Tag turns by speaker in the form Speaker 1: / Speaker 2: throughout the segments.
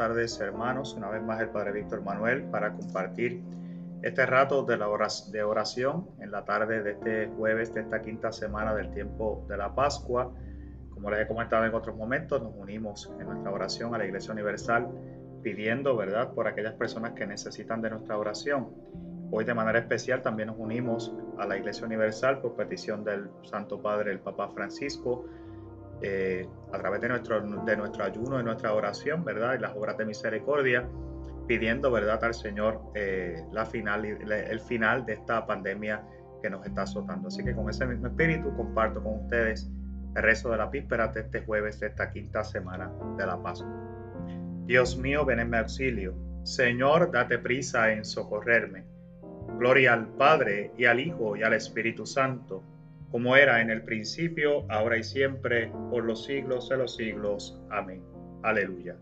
Speaker 1: tardes hermanos, una vez más el Padre Víctor Manuel para compartir este rato de, de oración en la tarde de este jueves de esta quinta semana del tiempo de la Pascua. Como les he comentado en otros momentos, nos unimos en nuestra oración a la Iglesia Universal pidiendo, ¿verdad?, por aquellas personas que necesitan de nuestra oración. Hoy de manera especial también nos unimos a la Iglesia Universal por petición del Santo Padre, el Papa Francisco, eh, a través de nuestro, de nuestro ayuno, y nuestra oración, ¿verdad? Y las obras de misericordia, pidiendo, ¿verdad?, al Señor eh, la final, el final de esta pandemia que nos está azotando. Así que con ese mismo espíritu comparto con ustedes el rezo de la víspera de este jueves de esta quinta semana de la Pascua. Dios mío, ven en mi auxilio. Señor, date prisa en socorrerme. Gloria al Padre y al Hijo y al Espíritu Santo como era en el principio, ahora y siempre, por los siglos de los siglos. Amén. Aleluya.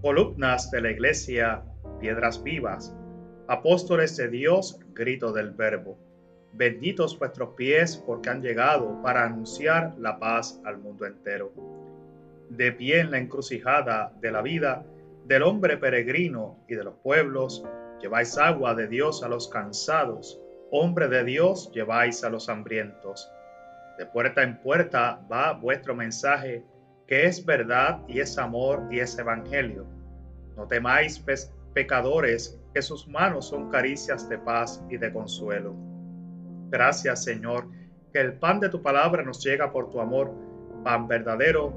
Speaker 1: Columnas de la Iglesia, piedras vivas, apóstoles de Dios, grito del Verbo. Benditos vuestros pies porque han llegado para anunciar la paz al mundo entero. De pie en la encrucijada de la vida, del hombre peregrino y de los pueblos, lleváis agua de Dios a los cansados hombre de Dios, lleváis a los hambrientos. De puerta en puerta va vuestro mensaje, que es verdad y es amor y es evangelio. No temáis, pecadores, que sus manos son caricias de paz y de consuelo. Gracias, Señor, que el pan de tu palabra nos llega por tu amor, pan verdadero.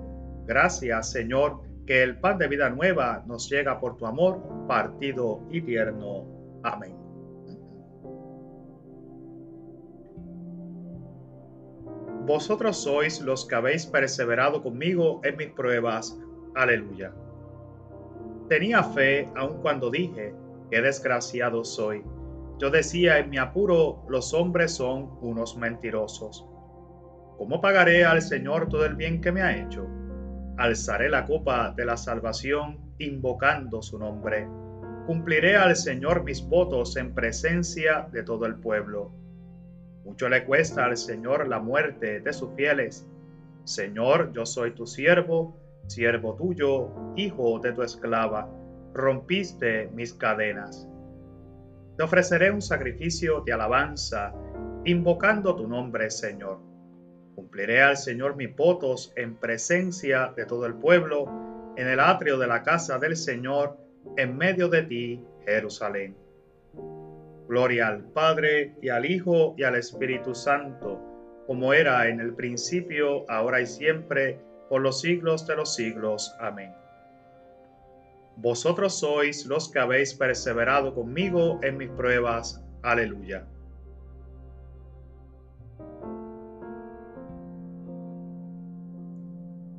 Speaker 1: Gracias, Señor, que el pan de vida nueva nos llega por tu amor, partido y tierno. Amén. Vosotros sois los que habéis perseverado conmigo en mis pruebas. Aleluya. Tenía fe aun cuando dije, qué desgraciado soy. Yo decía en mi apuro, los hombres son unos mentirosos. ¿Cómo pagaré al Señor todo el bien que me ha hecho? Alzaré la copa de la salvación invocando su nombre. Cumpliré al Señor mis votos en presencia de todo el pueblo mucho le cuesta al Señor la muerte de sus fieles. Señor, yo soy tu siervo, siervo tuyo, hijo de tu esclava. Rompiste mis cadenas. Te ofreceré un sacrificio de alabanza, invocando tu nombre, Señor. Cumpliré al Señor mis votos en presencia de todo el pueblo, en el atrio de la casa del Señor, en medio de ti, Jerusalén. Gloria al Padre y al Hijo y al Espíritu Santo, como era en el principio, ahora y siempre, por los siglos de los siglos. Amén. Vosotros sois los que habéis perseverado conmigo en mis pruebas. Aleluya.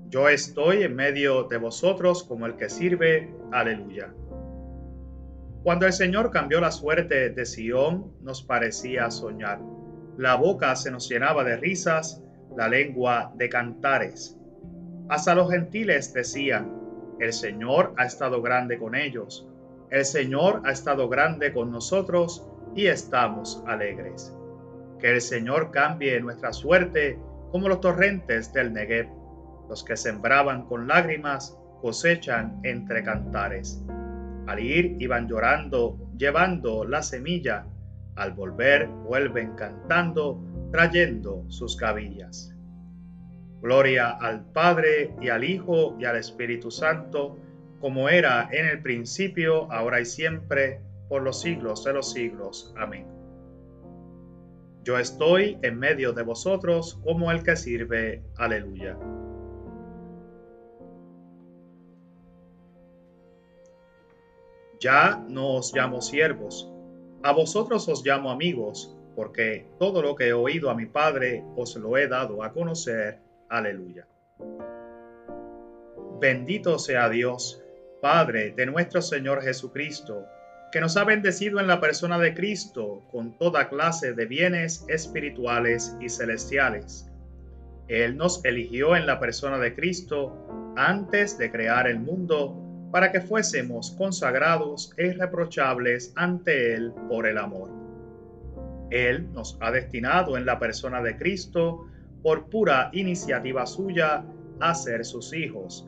Speaker 1: Yo estoy en medio de vosotros como el que sirve. Aleluya. Cuando el Señor cambió la suerte de Sión, nos parecía soñar. La boca se nos llenaba de risas, la lengua de cantares. Hasta los gentiles decían, el Señor ha estado grande con ellos, el Señor ha estado grande con nosotros y estamos alegres. Que el Señor cambie nuestra suerte como los torrentes del Negev. Los que sembraban con lágrimas cosechan entre cantares. Al ir iban llorando, llevando la semilla. Al volver vuelven cantando, trayendo sus cabillas. Gloria al Padre y al Hijo y al Espíritu Santo, como era en el principio, ahora y siempre, por los siglos de los siglos. Amén. Yo estoy en medio de vosotros como el que sirve. Aleluya. Ya no os llamo siervos, a vosotros os llamo amigos, porque todo lo que he oído a mi Padre os lo he dado a conocer. Aleluya. Bendito sea Dios, Padre de nuestro Señor Jesucristo, que nos ha bendecido en la persona de Cristo con toda clase de bienes espirituales y celestiales. Él nos eligió en la persona de Cristo antes de crear el mundo para que fuésemos consagrados e irreprochables ante Él por el amor. Él nos ha destinado en la persona de Cristo, por pura iniciativa suya, a ser sus hijos.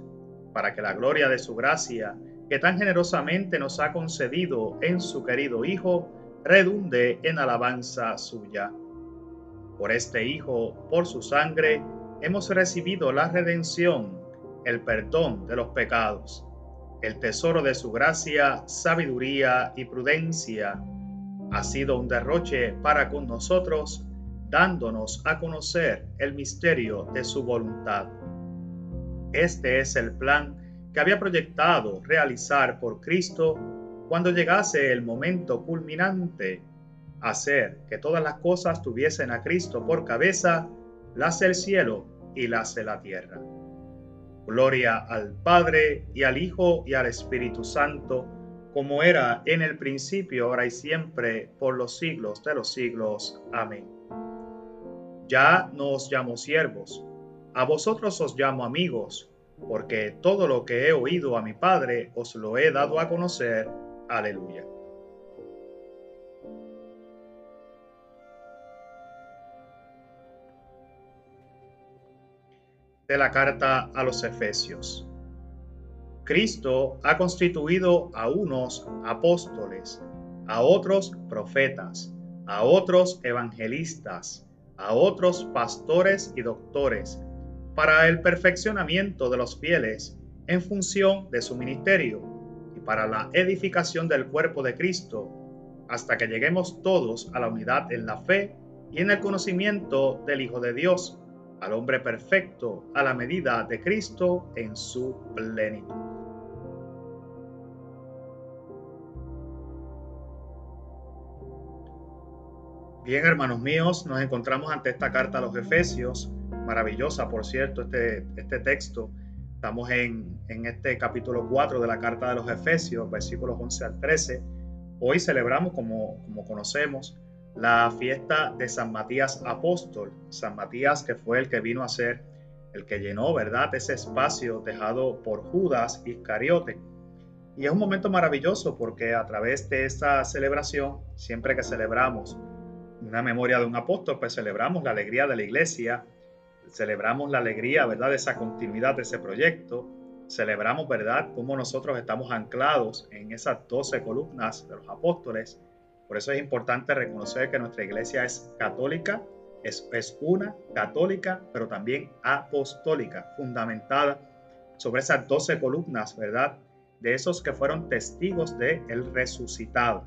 Speaker 1: para que la gloria de su gracia, que tan generosamente nos ha concedido en su querido Hijo, redunde en alabanza suya. Por este Hijo, por su sangre, hemos recibido la redención, el perdón de los pecados, el tesoro de su gracia, sabiduría y prudencia. Ha sido un derroche para con nosotros, dándonos a conocer el misterio de su voluntad. Este es el plan que había proyectado realizar por Cristo cuando llegase el momento culminante, hacer que todas las cosas tuviesen a Cristo por cabeza, las el cielo y las de la tierra. Gloria al Padre y al Hijo y al Espíritu Santo, como era en el principio, ahora y siempre, por los siglos de los siglos. Amén. Ya no os llamo siervos, a vosotros os llamo amigos, porque todo lo que he oído a mi Padre os lo he dado a conocer. Aleluya. De la carta a los Efesios. Cristo ha constituido a unos apóstoles, a otros profetas, a otros evangelistas, a otros pastores y doctores, para el perfeccionamiento de los fieles en función de su ministerio para la edificación del cuerpo de Cristo, hasta que lleguemos todos a la unidad en la fe y en el conocimiento del Hijo de Dios, al hombre perfecto, a la medida de Cristo en su plenitud. Bien, hermanos míos, nos encontramos ante esta carta a los Efesios, maravillosa, por cierto, este, este texto Estamos en, este capítulo 4 de la carta de los Efesios, versículos 11 al 13. Hoy celebramos, como, como conocemos, la fiesta de San Matías Apóstol. San Matías que fue el que vino a ser el que llenó, ¿verdad?, ese espacio dejado por Judas Iscariote. Y es un momento maravilloso porque a través de esta celebración, siempre que celebramos una memoria de un apóstol, pues celebramos la alegría de la iglesia, celebramos la alegría, ¿verdad?, de esa continuidad de ese proyecto. Celebramos, ¿verdad?, cómo nosotros estamos anclados en esas doce columnas de los apóstoles. Por eso es importante reconocer que nuestra iglesia es católica, es, una católica, pero también apostólica, fundamentada sobre esas doce columnas, ¿verdad?, de esos que fueron testigos de el resucitado.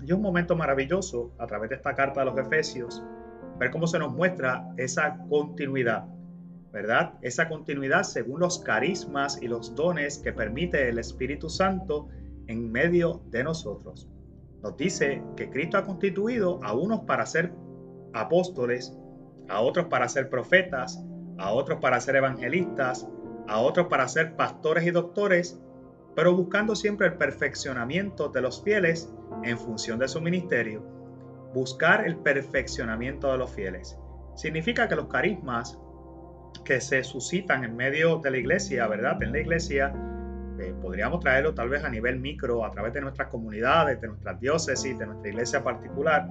Speaker 1: Y un momento maravilloso a través de esta carta de los Efesios ver cómo se nos muestra esa continuidad, ¿verdad? Esa continuidad según los carismas y los dones que permite el Espíritu Santo en medio de nosotros. Nos dice que Cristo ha constituido a unos para ser apóstoles, a otros para ser profetas, a otros para ser evangelistas, a otros para ser pastores y doctores, pero buscando siempre el perfeccionamiento de los fieles en función de su ministerio buscar el perfeccionamiento de los fieles. Significa que los carismas que se suscitan en medio de la iglesia, ¿verdad? En la iglesia, eh, podríamos traerlo tal vez a nivel micro, a través de nuestras comunidades, de nuestras diócesis, de nuestra iglesia particular.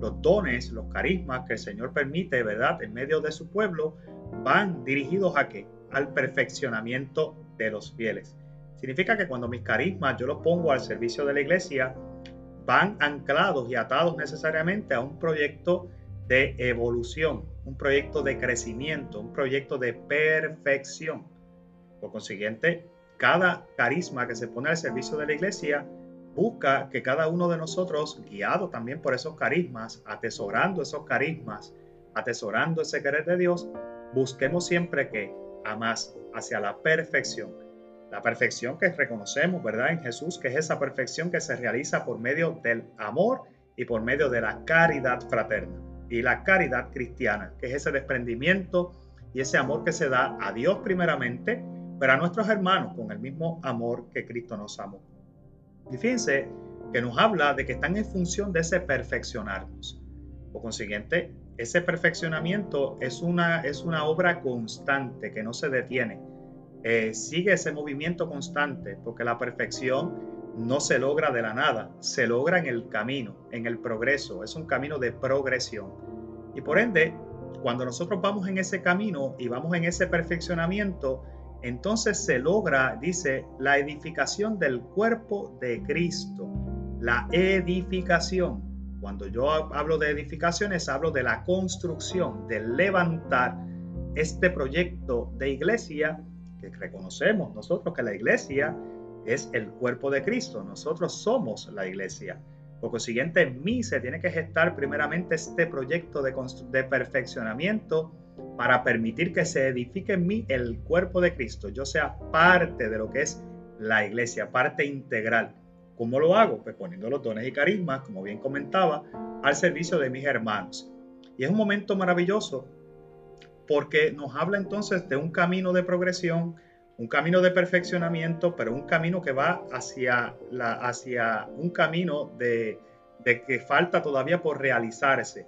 Speaker 1: Los dones, los carismas que el Señor permite, ¿verdad? En medio de su pueblo, van dirigidos a qué? Al perfeccionamiento de los fieles. Significa que cuando mis carismas yo los pongo al servicio de la iglesia, van anclados y atados necesariamente a un proyecto de evolución, un proyecto de crecimiento, un proyecto de perfección. Por consiguiente, cada carisma que se pone al servicio de la iglesia busca que cada uno de nosotros, guiado también por esos carismas, atesorando esos carismas, atesorando ese querer de Dios, busquemos siempre que a más hacia la perfección la perfección que reconocemos, ¿verdad? En Jesús, que es esa perfección que se realiza por medio del amor y por medio de la caridad fraterna y la caridad cristiana, que es ese desprendimiento y ese amor que se da a Dios primeramente, pero a nuestros hermanos con el mismo amor que Cristo nos amó. Y fíjense que nos habla de que están en función de ese perfeccionarnos. Por consiguiente, ese perfeccionamiento es una, es una obra constante que no se detiene eh, sigue ese movimiento constante, porque la perfección no se logra de la nada, se logra en el camino, en el progreso, es un camino de progresión. Y por ende, cuando nosotros vamos en ese camino y vamos en ese perfeccionamiento, entonces se logra, dice, la edificación del cuerpo de Cristo. La edificación. Cuando yo hablo de edificaciones, hablo de la construcción, de levantar este proyecto de iglesia que reconocemos nosotros que la iglesia es el cuerpo de Cristo. Nosotros somos la iglesia. Por consiguiente, en mí se tiene que gestar primeramente este proyecto de, de perfeccionamiento para permitir que se edifique en mí el cuerpo de Cristo, yo sea parte de lo que es la iglesia, parte integral. ¿Cómo lo hago? Pues poniendo los dones y carismas, como bien comentaba, al servicio de mis hermanos. Y es un momento maravilloso porque nos habla entonces de un camino de progresión, un camino de perfeccionamiento, pero un camino que va hacia, un camino de que falta todavía por realizarse.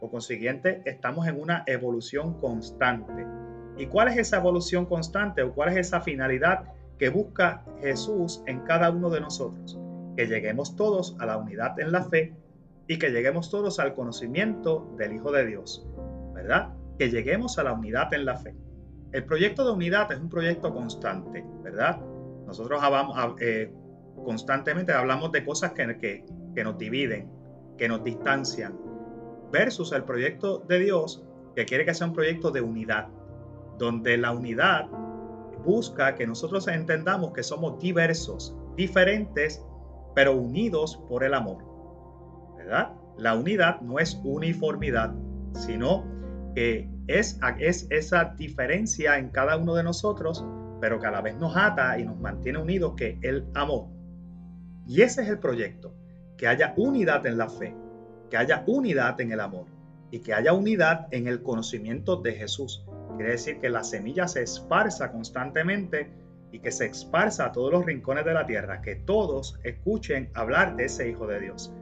Speaker 1: Por consiguiente, estamos en una evolución constante. ¿Y cuál es esa evolución constante o cuál es esa finalidad que busca Jesús en cada uno de nosotros? Que lleguemos todos a la unidad en la fe y que lleguemos todos al conocimiento del Hijo de Dios, ¿verdad? Que lleguemos a la unidad en la fe. El proyecto de unidad es un proyecto constante, ¿verdad? Nosotros hablamos, eh, constantemente hablamos de cosas que, que, que nos dividen, que nos distancian, versus el proyecto de Dios, que quiere que sea un proyecto de unidad, donde la unidad busca que nosotros entendamos que somos diversos, diferentes, pero unidos por el amor. ¿Verdad? La unidad no es uniformidad, sino que es, es esa diferencia en cada uno de nosotros, pero que a la vez nos ata y nos mantiene unidos, que el amor. Y ese es el proyecto, que haya unidad en la fe, que haya unidad en el amor y que haya unidad en el conocimiento de Jesús. Quiere decir que la semilla se esparza constantemente y que se esparza a todos los rincones de la tierra, que todos escuchen hablar de ese Hijo de Dios.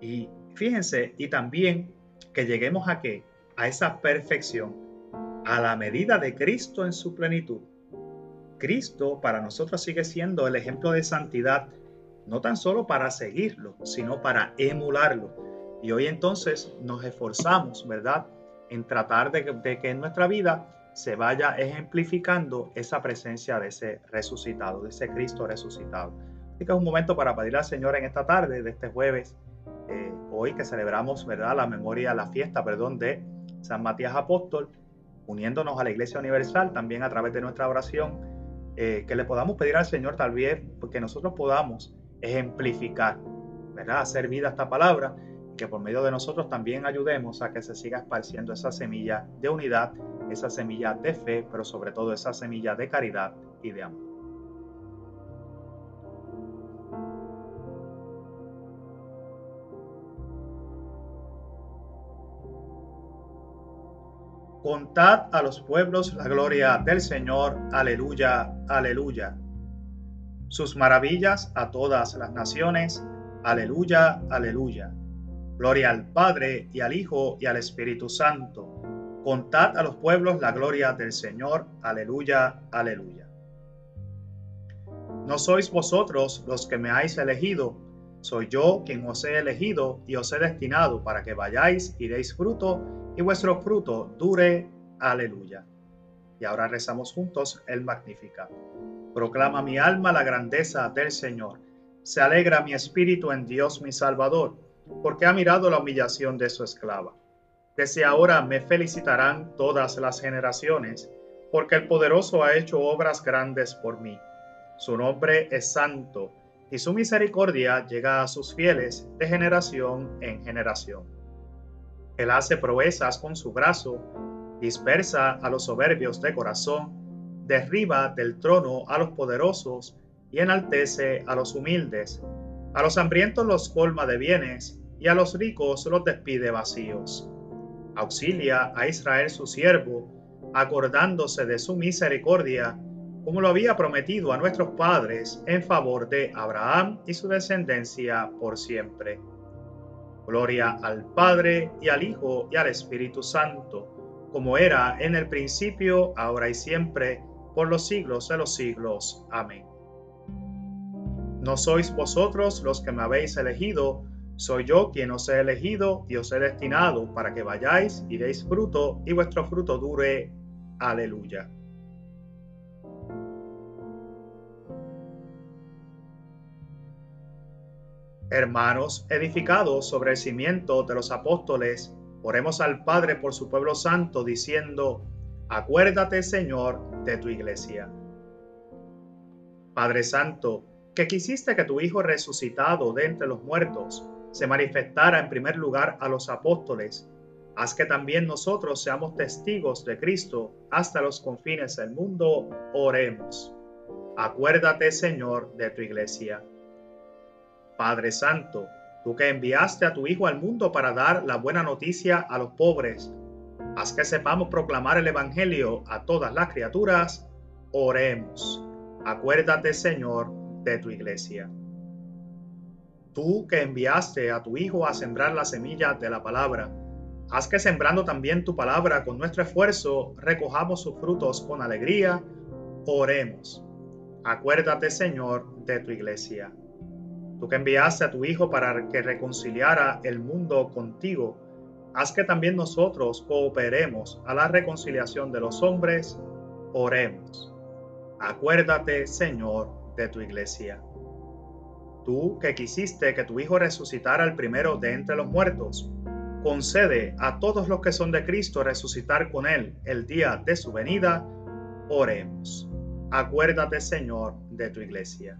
Speaker 1: Y fíjense, y también que lleguemos a qué? A esa perfección, a la medida de Cristo en su plenitud. Cristo para nosotros sigue siendo el ejemplo de santidad, no tan solo para seguirlo, sino para emularlo y hoy entonces nos esforzamos, ¿verdad?, en tratar de que, en nuestra vida se vaya ejemplificando esa presencia de ese resucitado, de ese Cristo resucitado. Así que es un momento para pedirle al Señor en esta tarde de este jueves, eh, hoy que celebramos, ¿verdad?, la memoria, la fiesta, perdón, de San Matías Apóstol, uniéndonos a la Iglesia Universal también a través de nuestra oración, eh, que le podamos pedir al Señor tal vez que nosotros podamos ejemplificar, ¿verdad?, hacer vida esta palabra que por medio de nosotros también ayudemos a que se siga esparciendo esa semilla de unidad, esa semilla de fe, pero sobre todo esa semilla de caridad y de amor. Contad a los pueblos la gloria del Señor, aleluya, aleluya. Sus maravillas a todas las naciones, aleluya, aleluya. Gloria al Padre y al Hijo y al Espíritu Santo. Contad a los pueblos la gloria del Señor. Aleluya, aleluya. No sois vosotros los que me habéis elegido, soy yo quien os he elegido y os he destinado para que vayáis y deis fruto y vuestro fruto dure. Aleluya. Y ahora rezamos juntos el Magnificat. Proclama mi alma la grandeza del Señor. Se alegra mi espíritu en Dios mi Salvador porque ha mirado la humillación de su esclava. Desde ahora me felicitarán todas las generaciones, porque el poderoso ha hecho obras grandes por mí. Su nombre es santo, y su misericordia llega a sus fieles de generación en generación. Él hace proezas con su brazo, dispersa a los soberbios de corazón, derriba del trono a los poderosos y enaltece a los humildes. A los hambrientos los colma de bienes y a los ricos los despide vacíos. Auxilia a Israel su siervo, acordándose de su misericordia, como lo había prometido a nuestros padres en favor de Abraham y su descendencia por siempre. Gloria al Padre y al Hijo y al Espíritu Santo, como era en el principio, ahora y siempre, por los siglos de los siglos. Amén. No sois vosotros los que me habéis elegido, soy yo quien os he elegido y os he destinado para que vayáis y deis fruto y vuestro fruto dure. Aleluya. Hermanos, edificados sobre el cimiento de los apóstoles, oremos al Padre por su pueblo santo, diciendo, Acuérdate, Señor, de tu iglesia. Padre Santo, que quisiste que tu Hijo resucitado de entre los muertos, se manifestara en primer lugar a los apóstoles, haz que también nosotros seamos testigos de Cristo hasta los confines del mundo, oremos. Acuérdate, Señor, de tu iglesia. Padre Santo, tú que enviaste a tu Hijo al mundo para dar la buena noticia a los pobres, haz que sepamos proclamar el Evangelio a todas las criaturas, oremos. Acuérdate, Señor, de tu iglesia. Tú que enviaste a tu Hijo a sembrar la semilla de la palabra, haz que sembrando también tu palabra con nuestro esfuerzo, recojamos sus frutos con alegría. Oremos. Acuérdate, Señor, de tu iglesia. Tú que enviaste a tu Hijo para que reconciliara el mundo contigo, haz que también nosotros cooperemos a la reconciliación de los hombres. Oremos. Acuérdate, Señor, de tu iglesia. Tú que quisiste que tu Hijo resucitara el primero de entre los muertos, concede a todos los que son de Cristo resucitar con Él el día de su venida. Oremos. Acuérdate, Señor, de tu iglesia.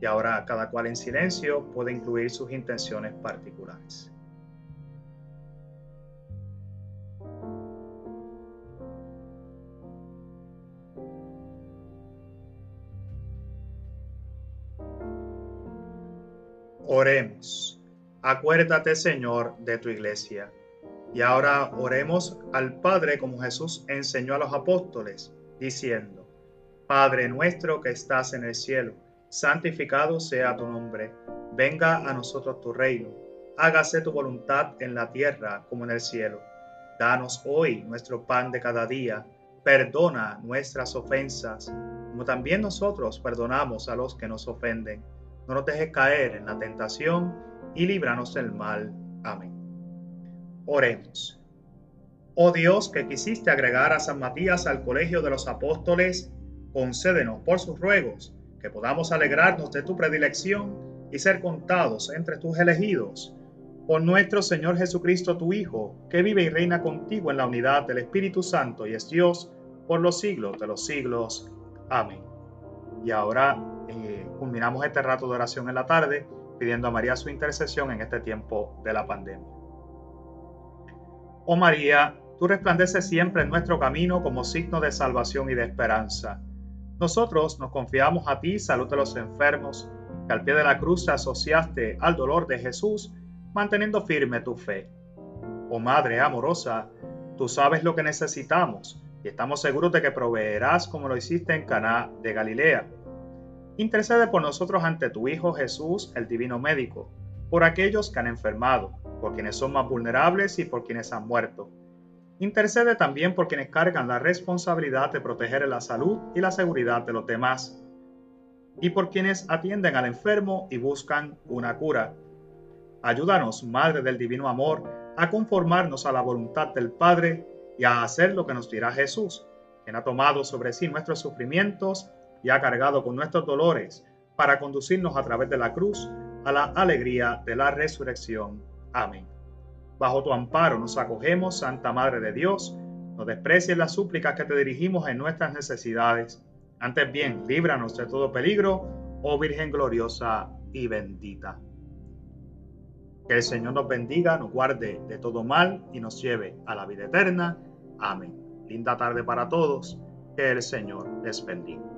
Speaker 1: Y ahora cada cual en silencio puede incluir sus intenciones particulares. Oremos. Acuérdate, Señor, de tu iglesia. Y ahora oremos al Padre como Jesús enseñó a los apóstoles, diciendo, Padre nuestro que estás en el cielo, santificado sea tu nombre, venga a nosotros tu reino, hágase tu voluntad en la tierra como en el cielo. Danos hoy nuestro pan de cada día, perdona nuestras ofensas, como también nosotros perdonamos a los que nos ofenden no nos dejes caer en la tentación y líbranos del mal. Amén. Oremos. Oh Dios, que quisiste agregar a San Matías al colegio de los apóstoles, concédenos por sus ruegos que podamos alegrarnos de tu predilección y ser contados entre tus elegidos. Por nuestro Señor Jesucristo, tu Hijo, que vive y reina contigo en la unidad del Espíritu Santo y es Dios por los siglos de los siglos. Amén. Y ahora culminamos este rato de oración en la tarde pidiendo a María su intercesión en este tiempo de la pandemia. Oh María, tú resplandeces siempre en nuestro camino como signo de salvación y de esperanza. Nosotros nos confiamos a ti, salud de los enfermos, que al pie de la cruz te asociaste al dolor de Jesús, manteniendo firme tu fe. Oh Madre amorosa, tú sabes lo que necesitamos y estamos seguros de que proveerás como lo hiciste en Caná de Galilea Intercede por nosotros ante tu Hijo Jesús, el Divino Médico, por aquellos que han enfermado, por quienes son más vulnerables y por quienes han muerto. Intercede también por quienes cargan la responsabilidad de proteger la salud y la seguridad de los demás, y por quienes atienden al enfermo y buscan una cura. Ayúdanos, Madre del Divino Amor, a conformarnos a la voluntad del Padre y a hacer lo que nos dirá Jesús, quien ha tomado sobre sí nuestros sufrimientos y ha cargado con nuestros dolores para conducirnos a través de la cruz a la alegría de la resurrección. Amén. Bajo tu amparo nos acogemos, Santa Madre de Dios. No desprecies las súplicas que te dirigimos en nuestras necesidades. Antes bien, líbranos de todo peligro, oh Virgen gloriosa y bendita. Que el Señor nos bendiga, nos guarde de todo mal y nos lleve a la vida eterna. Amén. Linda tarde para todos. Que el Señor les bendiga.